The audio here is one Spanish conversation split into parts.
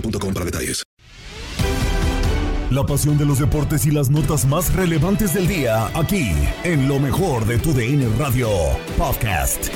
boostmobile.com para detalles. La pasión de los deportes y las notas más relevantes del día, aquí, en lo mejor de tu DN Radio Podcast.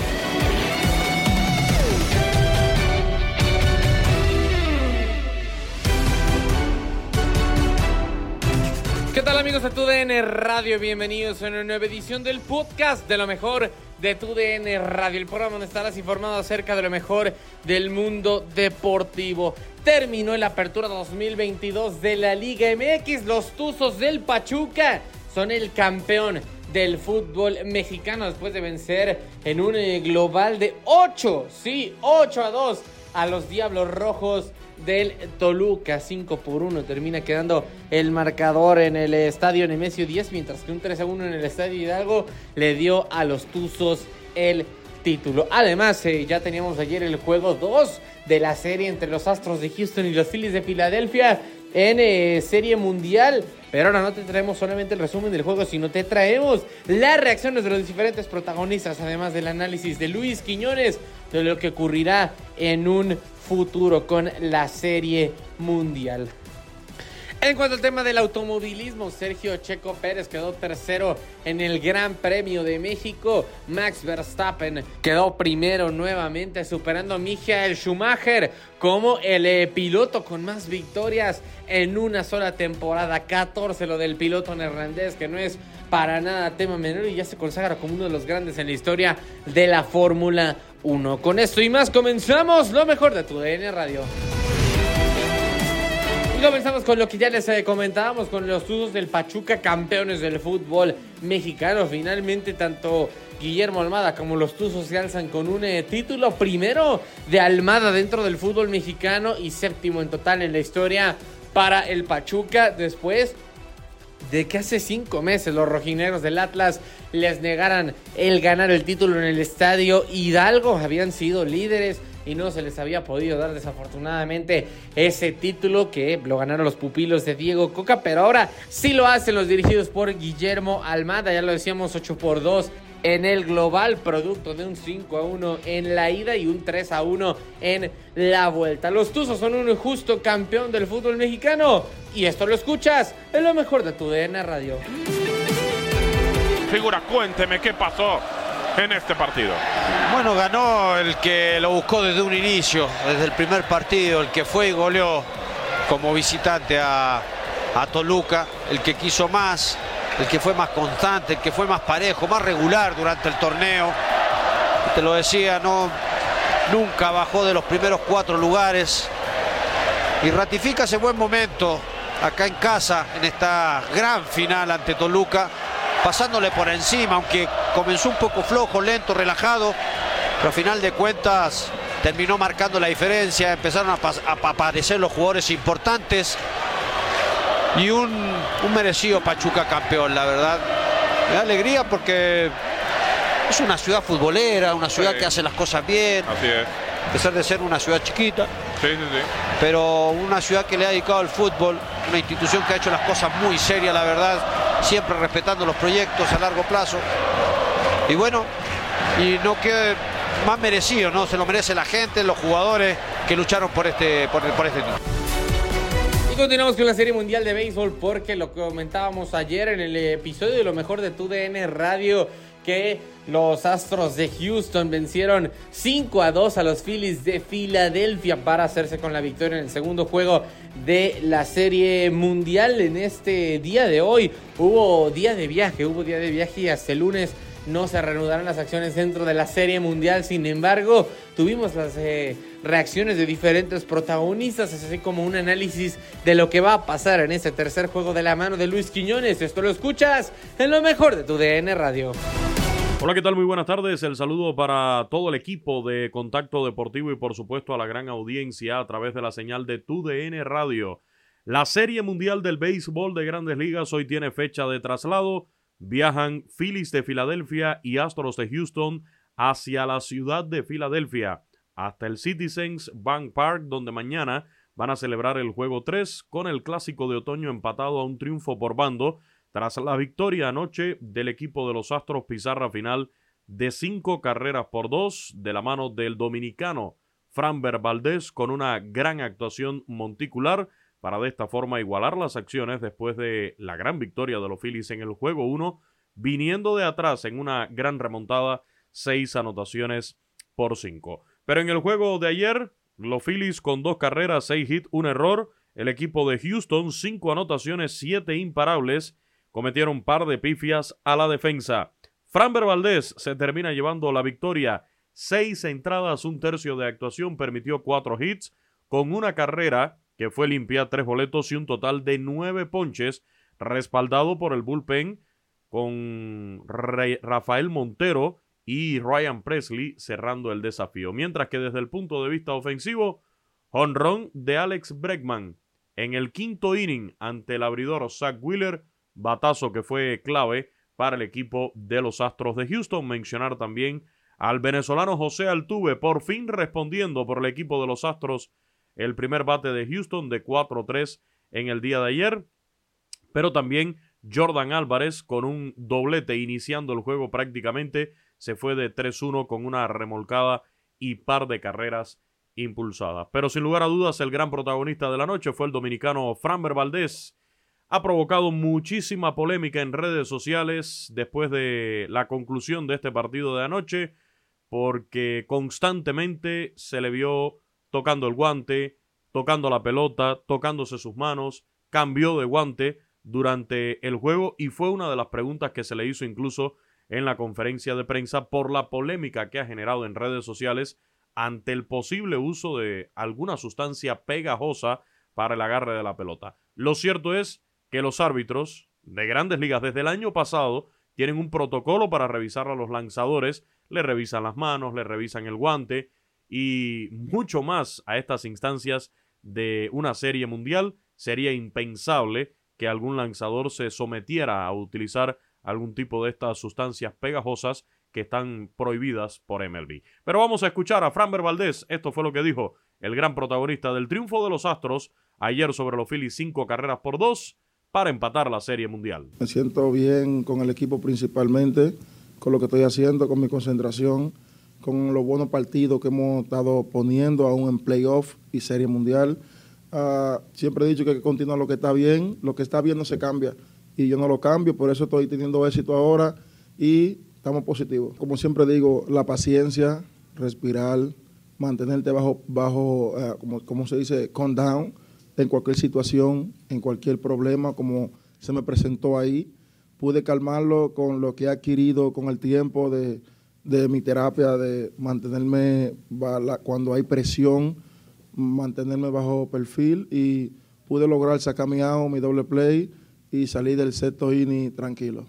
¿Qué tal amigos de TUDN Radio? Bienvenidos a una nueva edición del podcast de lo mejor de TUDN Radio, el programa donde estarás informado acerca de lo mejor del mundo deportivo. Terminó la apertura 2022 de la Liga MX, los Tuzos del Pachuca son el campeón del fútbol mexicano después de vencer en un eh, global de 8, sí, 8 a 2 a los Diablos Rojos del Toluca. 5 por 1 termina quedando el marcador en el estadio Nemesio 10, mientras que un 3 a 1 en el estadio Hidalgo le dio a los Tuzos el título. Además, eh, ya teníamos ayer el juego 2 de la serie entre los Astros de Houston y los Phillies de Filadelfia en eh, Serie Mundial. Pero ahora no te traemos solamente el resumen del juego, sino te traemos las reacciones de los diferentes protagonistas, además del análisis de Luis Quiñones de lo que ocurrirá en un futuro con la Serie Mundial. En cuanto al tema del automovilismo, Sergio Checo Pérez quedó tercero en el Gran Premio de México. Max Verstappen quedó primero nuevamente, superando a Michael Schumacher como el eh, piloto con más victorias en una sola temporada. 14 lo del piloto neerlandés, que no es para nada tema menor y ya se consagra como uno de los grandes en la historia de la Fórmula 1. Con esto y más comenzamos lo mejor de tu DN Radio. Y comenzamos con lo que ya les eh, comentábamos, con los Tuzos del Pachuca, campeones del fútbol mexicano. Finalmente, tanto Guillermo Almada como los Tuzos se alzan con un eh, título primero de Almada dentro del fútbol mexicano y séptimo en total en la historia para el Pachuca. Después de que hace cinco meses los rojinegros del Atlas les negaran el ganar el título en el estadio Hidalgo. Habían sido líderes y no se les había podido dar desafortunadamente ese título que lo ganaron los pupilos de Diego Coca, pero ahora sí lo hacen los dirigidos por Guillermo Almada, ya lo decíamos 8 por 2 en el global, producto de un 5 a 1 en la ida y un 3 a 1 en la vuelta. Los Tuzos son un justo campeón del fútbol mexicano y esto lo escuchas en lo mejor de tu DN Radio. Figura, cuénteme qué pasó en este partido. Bueno, ganó el que lo buscó desde un inicio, desde el primer partido, el que fue y goleó como visitante a, a Toluca, el que quiso más, el que fue más constante, el que fue más parejo, más regular durante el torneo. Te lo decía, no, nunca bajó de los primeros cuatro lugares y ratifica ese buen momento acá en casa en esta gran final ante Toluca, pasándole por encima, aunque comenzó un poco flojo, lento, relajado, pero a final de cuentas terminó marcando la diferencia, empezaron a, a aparecer los jugadores importantes y un, un merecido Pachuca campeón, la verdad. Me da alegría porque es una ciudad futbolera, una ciudad que hace las cosas bien. Así es. A pesar de ser una ciudad chiquita. Sí, sí, sí. Pero una ciudad que le ha dedicado al fútbol, una institución que ha hecho las cosas muy serias, la verdad, siempre respetando los proyectos a largo plazo. Y bueno, y no quede más merecido, ¿no? Se lo merece la gente, los jugadores que lucharon por este, por, este. Y continuamos con la Serie Mundial de Béisbol porque lo comentábamos ayer en el episodio de lo mejor de tu DN Radio que los Astros de Houston vencieron 5 a 2 a los Phillies de Filadelfia para hacerse con la victoria en el segundo juego de la Serie Mundial. En este día de hoy hubo día de viaje, hubo día de viaje y hasta el lunes no se reanudarán las acciones dentro de la Serie Mundial. Sin embargo, tuvimos las eh, reacciones de diferentes protagonistas, así como un análisis de lo que va a pasar en este tercer juego de la mano de Luis Quiñones. Esto lo escuchas en lo mejor de tu DN Radio. Hola, ¿qué tal? Muy buenas tardes. El saludo para todo el equipo de Contacto Deportivo y por supuesto a la gran audiencia a través de la señal de TUDN Radio. La Serie Mundial del Béisbol de Grandes Ligas hoy tiene fecha de traslado. Viajan Phillies de Filadelfia y Astros de Houston hacia la ciudad de Filadelfia, hasta el Citizens Bank Park, donde mañana van a celebrar el juego 3 con el clásico de otoño empatado a un triunfo por bando tras la victoria anoche del equipo de los Astros pizarra final de cinco carreras por dos de la mano del dominicano Franber Valdés con una gran actuación monticular para de esta forma igualar las acciones después de la gran victoria de los Phillies en el juego 1, viniendo de atrás en una gran remontada, seis anotaciones por cinco. Pero en el juego de ayer, los Phillies con dos carreras, seis hits, un error, el equipo de Houston, cinco anotaciones, siete imparables, cometieron un par de pifias a la defensa. Franber Valdés se termina llevando la victoria. Seis entradas, un tercio de actuación, permitió cuatro hits, con una carrera que fue limpia, tres boletos y un total de nueve ponches, respaldado por el bullpen con Rafael Montero y Ryan Presley cerrando el desafío. Mientras que desde el punto de vista ofensivo, honrón de Alex Bregman en el quinto inning ante el abridor Zach Wheeler batazo que fue clave para el equipo de los Astros de Houston. Mencionar también al venezolano José Altuve, por fin respondiendo por el equipo de los Astros el primer bate de Houston de 4-3 en el día de ayer, pero también Jordan Álvarez con un doblete iniciando el juego prácticamente se fue de 3-1 con una remolcada y par de carreras impulsadas. Pero sin lugar a dudas el gran protagonista de la noche fue el dominicano Framber Valdés, ha provocado muchísima polémica en redes sociales después de la conclusión de este partido de anoche, porque constantemente se le vio tocando el guante, tocando la pelota, tocándose sus manos, cambió de guante durante el juego y fue una de las preguntas que se le hizo incluso en la conferencia de prensa por la polémica que ha generado en redes sociales ante el posible uso de alguna sustancia pegajosa para el agarre de la pelota. Lo cierto es que los árbitros de grandes ligas desde el año pasado tienen un protocolo para revisar a los lanzadores, le revisan las manos, le revisan el guante y mucho más a estas instancias de una serie mundial. Sería impensable que algún lanzador se sometiera a utilizar algún tipo de estas sustancias pegajosas que están prohibidas por MLB. Pero vamos a escuchar a Framber Valdés. Esto fue lo que dijo el gran protagonista del triunfo de los Astros ayer sobre los Phillies cinco carreras por dos para empatar la Serie Mundial. Me siento bien con el equipo principalmente, con lo que estoy haciendo, con mi concentración, con los buenos partidos que hemos estado poniendo aún en playoff y Serie Mundial. Uh, siempre he dicho que hay que continuar lo que está bien, lo que está bien no se cambia y yo no lo cambio, por eso estoy teniendo éxito ahora y estamos positivos. Como siempre digo, la paciencia, respirar, mantenerte bajo, bajo uh, como, como se dice, calm down en cualquier situación, en cualquier problema, como se me presentó ahí. Pude calmarlo con lo que he adquirido con el tiempo de, de mi terapia, de mantenerme cuando hay presión, mantenerme bajo perfil y pude lograr sacar mi out, mi doble play y salir del sexto inning tranquilo.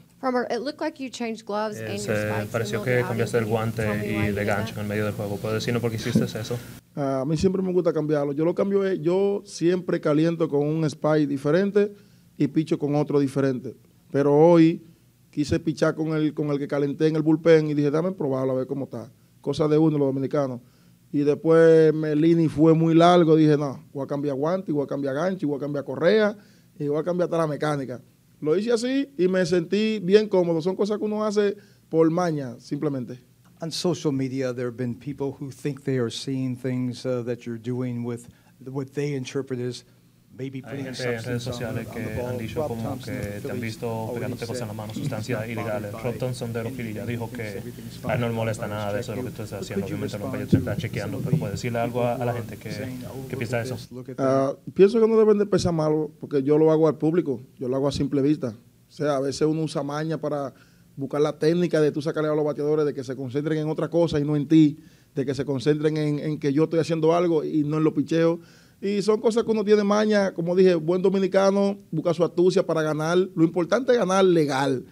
Se pareció que cambiaste el guante y de gancho en el medio del juego. ¿Puedes decirnos por qué hiciste eso? a mí siempre me gusta cambiarlo. Yo lo cambio, eh, yo siempre caliento con un spy diferente y picho con otro diferente. Pero hoy quise pichar con el, con el que calenté en el bullpen y dije, dame probarlo a ver cómo está. Cosa de uno, los dominicanos. Y después Melini fue muy largo, dije, no, voy a cambiar guante, voy a cambiar gancho, voy a cambiar correa y voy a cambiar hasta la mecánica. Lo hice así y me sentí bien cómodo. Son cosas que uno hace por maña, simplemente. On social media, there have been people who think they are seeing things uh, that you're doing with what they interpret as Hay gente en redes sociales que han dicho como que te han visto pegándote cosas en la mano, sustancias ilegales. Rob Thompson de los Phillies ya dijo que a él no le molesta nada de eso de lo que tú estás haciendo. Obviamente no vaya a estar chequeando, pero puede decirle algo a, la gente que, que piensa eso. Uh, pienso que no deben de pensar malo, porque yo lo hago al público, yo lo hago a simple vista. O sea, a veces uno usa maña para buscar la técnica de tú sacarle a los bateadores de que se concentren en otra cosa y no en ti, de que se concentren en, en que yo estoy haciendo algo y no en los picheos y son cosas que uno tiene maña, como dije, buen dominicano, busca su astucia para ganar. Lo importante es ganar legal.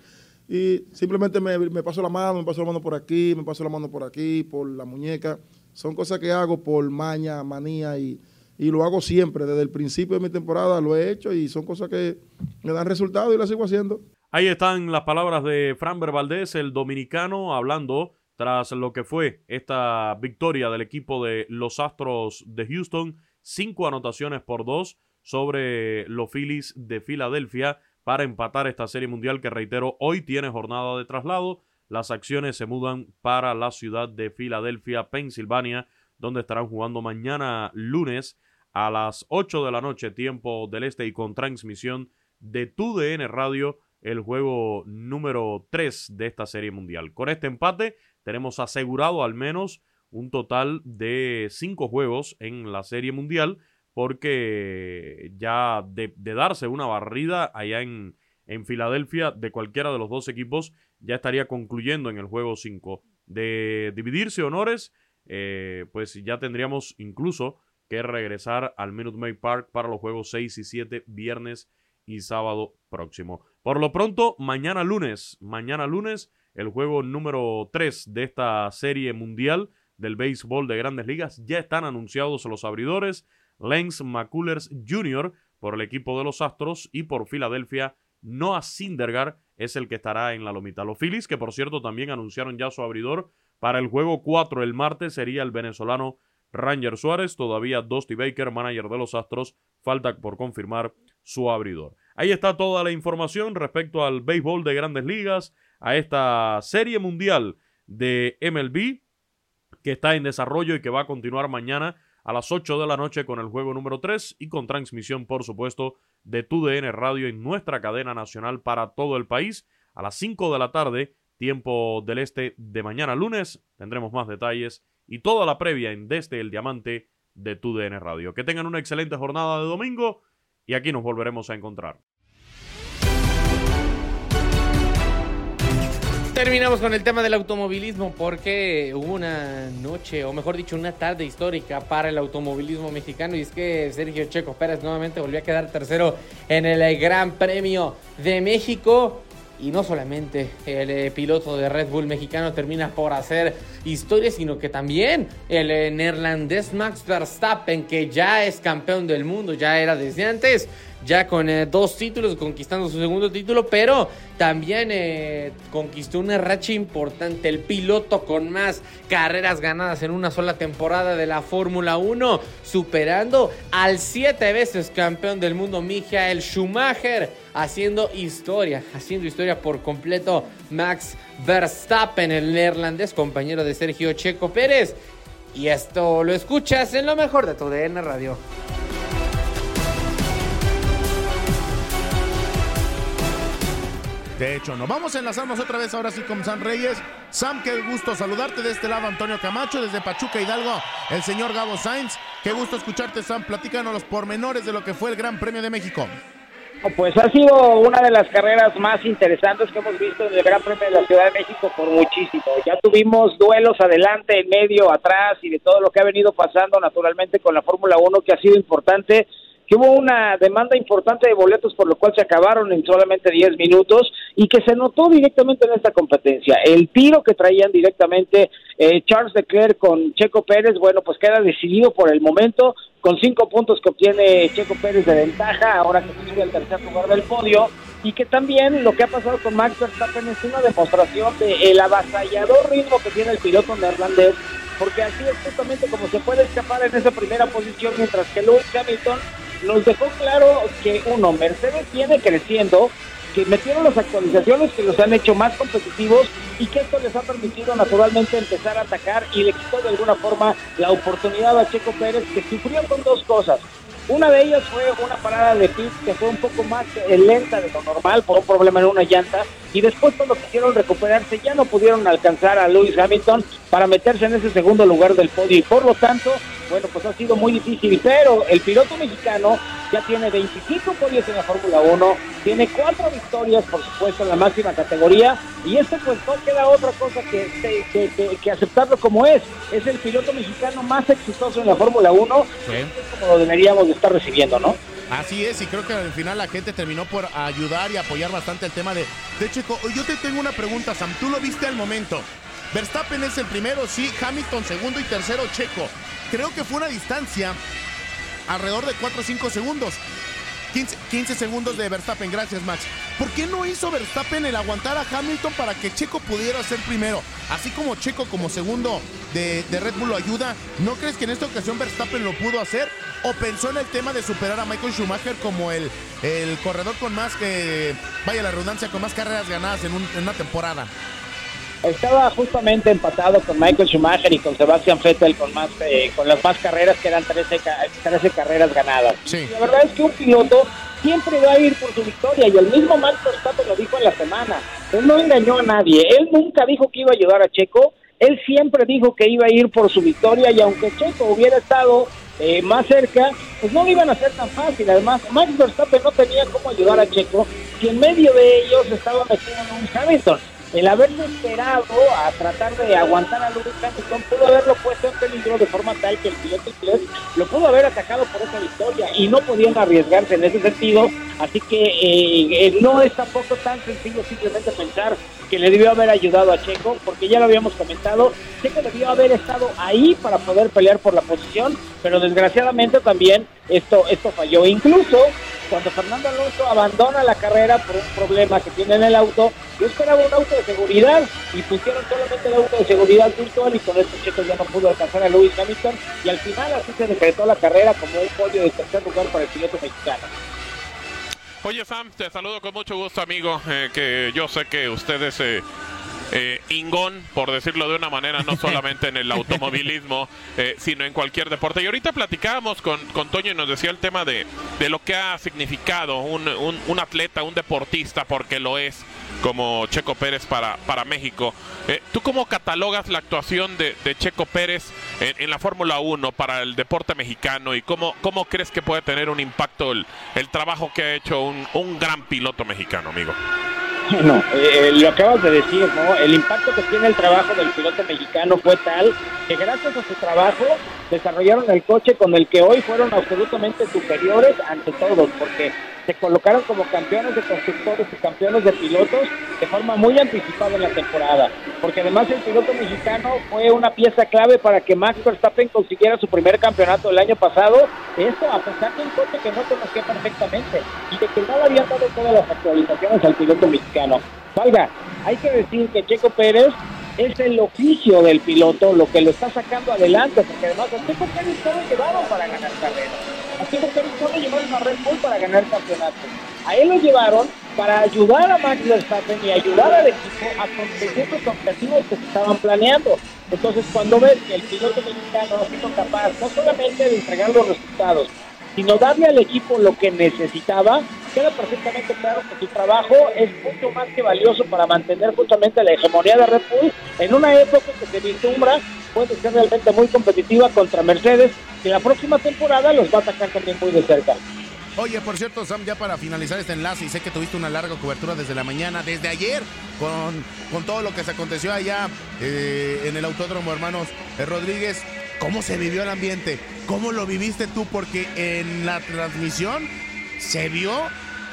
Y simplemente me, paso la mano, me paso la mano por aquí, me paso la mano por aquí, por la muñeca. Son cosas que hago por maña, manía y, y lo hago siempre. Desde el principio de mi temporada lo he hecho y son cosas que me dan resultado y las sigo haciendo. Ahí están las palabras de Fran Valdés, el dominicano, hablando tras lo que fue esta victoria del equipo de los Astros de Houston cinco anotaciones por dos sobre los Phillies de Filadelfia para empatar esta serie mundial que reitero hoy tiene jornada de traslado. Las acciones se mudan para la ciudad de Filadelfia, Pensilvania, donde estarán jugando mañana lunes a las 8 de la noche, tiempo del este y con transmisión de TUDN Radio, el juego número 3 de esta serie mundial. Con este empate tenemos asegurado al menos un total de cinco juegos en la Serie Mundial, porque ya de, darse una barrida allá en, en, Filadelfia de cualquiera de los dos equipos, ya estaría concluyendo en el juego 5. De dividirse honores, eh, pues ya tendríamos incluso que regresar al Minute Maid Park para los juegos 6 y 7, viernes y sábado próximo. Por lo pronto, mañana lunes, mañana lunes, el juego número 3 de esta serie mundial del béisbol de grandes ligas. Ya están anunciados los abridores. Lance McCullers Jr. por el equipo de los Astros y por Filadelfia. Noah Syndergaard es el que estará en la lomita. Los Phillies, que por cierto también anunciaron ya su abridor para el juego 4 el martes, sería el venezolano Ranger Suárez. Todavía Dusty Baker, manager de los Astros, falta por confirmar su abridor. Ahí está toda la información respecto al béisbol de grandes ligas, a esta serie mundial de MLB que está en desarrollo y que va a continuar mañana a las 8 de la noche con el juego número 3 y con transmisión, por supuesto, de TUDN Radio en nuestra cadena nacional para todo el país. A las 5 de la tarde, tiempo del este de mañana lunes, tendremos más detalles y toda la previa en Desde el Diamante de TUDN Radio. Que tengan una excelente jornada de domingo y aquí nos volveremos a encontrar. Terminamos con el tema del automovilismo porque hubo una noche, o mejor dicho, una tarde histórica para el automovilismo mexicano y es que Sergio Checo Pérez nuevamente volvió a quedar tercero en el Gran Premio de México. Y no solamente el eh, piloto de Red Bull mexicano termina por hacer historia, sino que también el eh, neerlandés Max Verstappen, que ya es campeón del mundo, ya era desde antes, ya con eh, dos títulos, conquistando su segundo título, pero también eh, conquistó una racha importante, el piloto con más carreras ganadas en una sola temporada de la Fórmula 1, superando al siete veces campeón del mundo Michael Schumacher, haciendo historia, haciendo historia por completo Max Verstappen, el neerlandés, compañero de Sergio Checo Pérez. Y esto lo escuchas en lo mejor de tu DN Radio. De hecho, nos vamos a enlazarnos otra vez ahora sí con Sam Reyes. Sam, qué gusto saludarte de este lado, Antonio Camacho, desde Pachuca Hidalgo, el señor Gabo Sainz. Qué gusto escucharte, Sam. Platícanos los pormenores de lo que fue el Gran Premio de México. Pues ha sido una de las carreras más interesantes que hemos visto en el Gran Premio de la Ciudad de México por muchísimo. Ya tuvimos duelos adelante, en medio, atrás y de todo lo que ha venido pasando naturalmente con la Fórmula 1 que ha sido importante que hubo una demanda importante de boletos por lo cual se acabaron en solamente 10 minutos y que se notó directamente en esta competencia. El tiro que traían directamente eh, Charles Leclerc con Checo Pérez, bueno, pues queda decidido por el momento con cinco puntos que obtiene Checo Pérez de ventaja, ahora que se sube al tercer lugar del podio, y que también lo que ha pasado con Max Verstappen es una demostración del el avasallador ritmo que tiene el piloto neerlandés, porque así es justamente como se puede escapar en esa primera posición, mientras que Lewis Hamilton nos dejó claro que uno, Mercedes viene creciendo, que metieron las actualizaciones que los han hecho más competitivos y que esto les ha permitido naturalmente empezar a atacar y le quitó de alguna forma la oportunidad a Checo Pérez que sufrió con dos cosas. Una de ellas fue una parada de pit que fue un poco más lenta de lo normal por un problema en una llanta y después cuando quisieron recuperarse ya no pudieron alcanzar a Lewis Hamilton para meterse en ese segundo lugar del podio y por lo tanto, bueno, pues ha sido muy difícil, pero el piloto mexicano ya tiene 25 podios en la Fórmula 1, tiene cuatro victorias, por supuesto, en la máxima categoría, y esto pues no queda otra cosa que, que, que, aceptarlo como es. Es el piloto mexicano más exitoso en la Fórmula 1, como lo deberíamos de estar recibiendo, ¿no? Así es, y creo que al final la gente terminó por ayudar y apoyar bastante el tema de, de Checo. Yo te tengo una pregunta, Sam, tú lo viste al momento. Verstappen es el primero, sí, Hamilton segundo y tercero Checo. Creo que fue una distancia alrededor de 4 o 5 segundos. 15, segundos de Verstappen, gracias Max. ¿Por qué no hizo Verstappen el aguantar a Hamilton para que Checo pudiera ser primero? Así como Checo como segundo de, Red Bull lo ayuda, ¿no crees que en esta ocasión Verstappen lo pudo hacer? ¿O pensó en el tema de superar a Michael Schumacher como el, el corredor con más que, vaya la redundancia, con más carreras ganadas en, en una temporada? Estaba justamente empatado con Michael Schumacher y con Sebastian Vettel con más eh, con las más carreras que eran 13, 13 carreras ganadas. La verdad es que un piloto siempre va a ir por su victoria. Y el mismo Max Verstappen lo dijo en la semana. Él no engañó a nadie, él nunca dijo que iba a ayudar a Checo, él siempre dijo que iba a ir por su victoria. Y aunque Checo hubiera estado eh, más cerca, pues no iban a ser tan fácil. Además, Max Verstappen no tenía cómo ayudar a Checo si en medio de ellos estaba metiendo un Hamilton el haberse esperado a tratar de aguantar a Lewis Hamilton pudo haberlo puesto en peligro de forma tal que el piloto inglés lo pudo haber atacado por esa victoria y no podían arriesgarse en ese sentido, así que eh, eh, no es tampoco tan sencillo simplemente pensar que le debió haber ayudado a Checo, porque ya lo habíamos comentado, Checo debió haber estado ahí para poder pelear por la posición, pero desgraciadamente también esto, esto falló. Incluso cuando Fernando Alonso abandona la carrera por un problema que tiene en el auto, yo esperaba un auto de seguridad y pusieron solamente el auto de seguridad virtual y con esto Checo ya no pudo alcanzar a Lewis Hamilton y al final así se decretó la carrera como un podio de tercer lugar para el piloto mexicano. Oye Sam, te saludo con mucho gusto amigo, eh, que yo sé que ustedes eh, eh, ingón, por decirlo de una manera, no solamente en el automovilismo, eh, sino en cualquier deporte. Y ahorita platicábamos con, con Toño y nos decía el tema de, de lo que ha significado un, un, atleta, un deportista, porque lo es, como Checo Pérez para, para México. Eh, ¿Tú cómo catalogas la actuación de, de Checo Pérez en, la Fórmula 1 para el deporte mexicano y cómo, cómo crees que puede tener un impacto el, el trabajo que ha hecho un, un gran piloto mexicano, amigo? No, eh, lo acabas de decir, ¿no? El impacto que tiene el trabajo del piloto mexicano fue tal que gracias a su trabajo desarrollaron el coche con el que hoy fueron absolutamente superiores ante todos, porque se colocaron como campeones de constructores y campeones de pilotos de forma muy anticipada en la temporada, porque además el piloto mexicano fue una pieza clave para que Max Verstappen consiguiera su primer campeonato el año pasado, esto a pesar de un coche que no conocía perfectamente y de que no le habían dado todas las actualizaciones al piloto mexicano. Valga, hay que decir que Checo Pérez es el oficio del piloto lo que lo está sacando adelante, porque además a Checo Pérez todo llevaron para ganar carreras a Checo Pérez no le llevaron a Red Bull para ganar campeonato. A él lo llevaron para ayudar a Max Verstappen y ayudar al equipo a conseguir los objetivos que se estaban planeando. Entonces, cuando ves que el piloto mexicano ha sido capaz no solamente de entregar los resultados, sino darle al equipo lo que necesitaba, queda perfectamente claro que su trabajo es mucho más que valioso para mantener justamente la hegemonía de Red Bull en una época que se vislumbra puede ser realmente muy competitiva contra Mercedes, que la próxima temporada los va a atacar también muy de cerca. Oye, por cierto, Sam, ya para finalizar este enlace, y sé que tuviste una larga cobertura desde la mañana, desde ayer, con, con todo lo que se aconteció allá eh, en el Autódromo Hermanos eh, Rodríguez. ¿Cómo se vivió el ambiente? ¿Cómo lo viviste tú? Porque en la transmisión se vio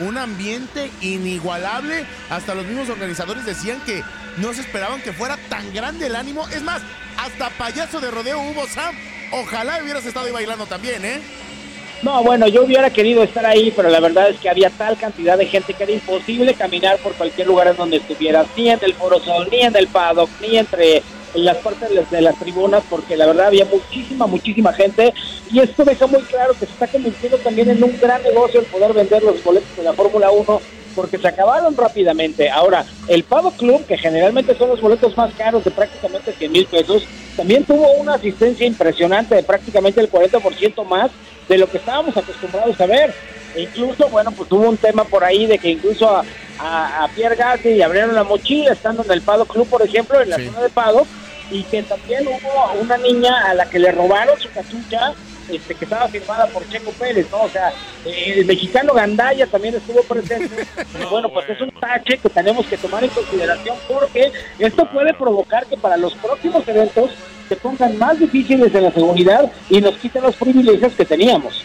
un ambiente inigualable. Hasta los mismos organizadores decían que no se esperaban que fuera tan grande el ánimo. Es más, hasta payaso de rodeo hubo, Sam. Ojalá hubieras estado ahí bailando también, ¿eh? No, bueno, yo hubiera querido estar ahí, pero la verdad es que había tal cantidad de gente que era imposible caminar por cualquier lugar en donde estuvieras, ni en el Foro Sol, ni en el paddock, ni entre las partes de las, tribunas, porque la verdad había muchísima, muchísima gente, y esto deja muy claro que se está convirtiendo también en un gran negocio el poder vender los boletos de la Fórmula 1, porque se acabaron rápidamente. Ahora, el Pavo Club, que generalmente son los boletos más caros de prácticamente 100 mil pesos, también tuvo una asistencia impresionante de prácticamente el 40% más de lo que estábamos acostumbrados a ver. E incluso, bueno, pues hubo un tema por ahí de que incluso a, a, a Pierre Gasly abrieron la mochila estando en el Pado Club, por ejemplo, en la zona de Pado, y que también hubo una niña a la que le robaron su cachucha este, que estaba firmada por Checo Pérez, ¿no? O sea, eh, el mexicano Gandaya también estuvo presente. Bueno, pues es un tache que tenemos que tomar en consideración porque esto puede provocar que para los próximos eventos se pongan más difíciles en la seguridad y nos quiten los privilegios que teníamos.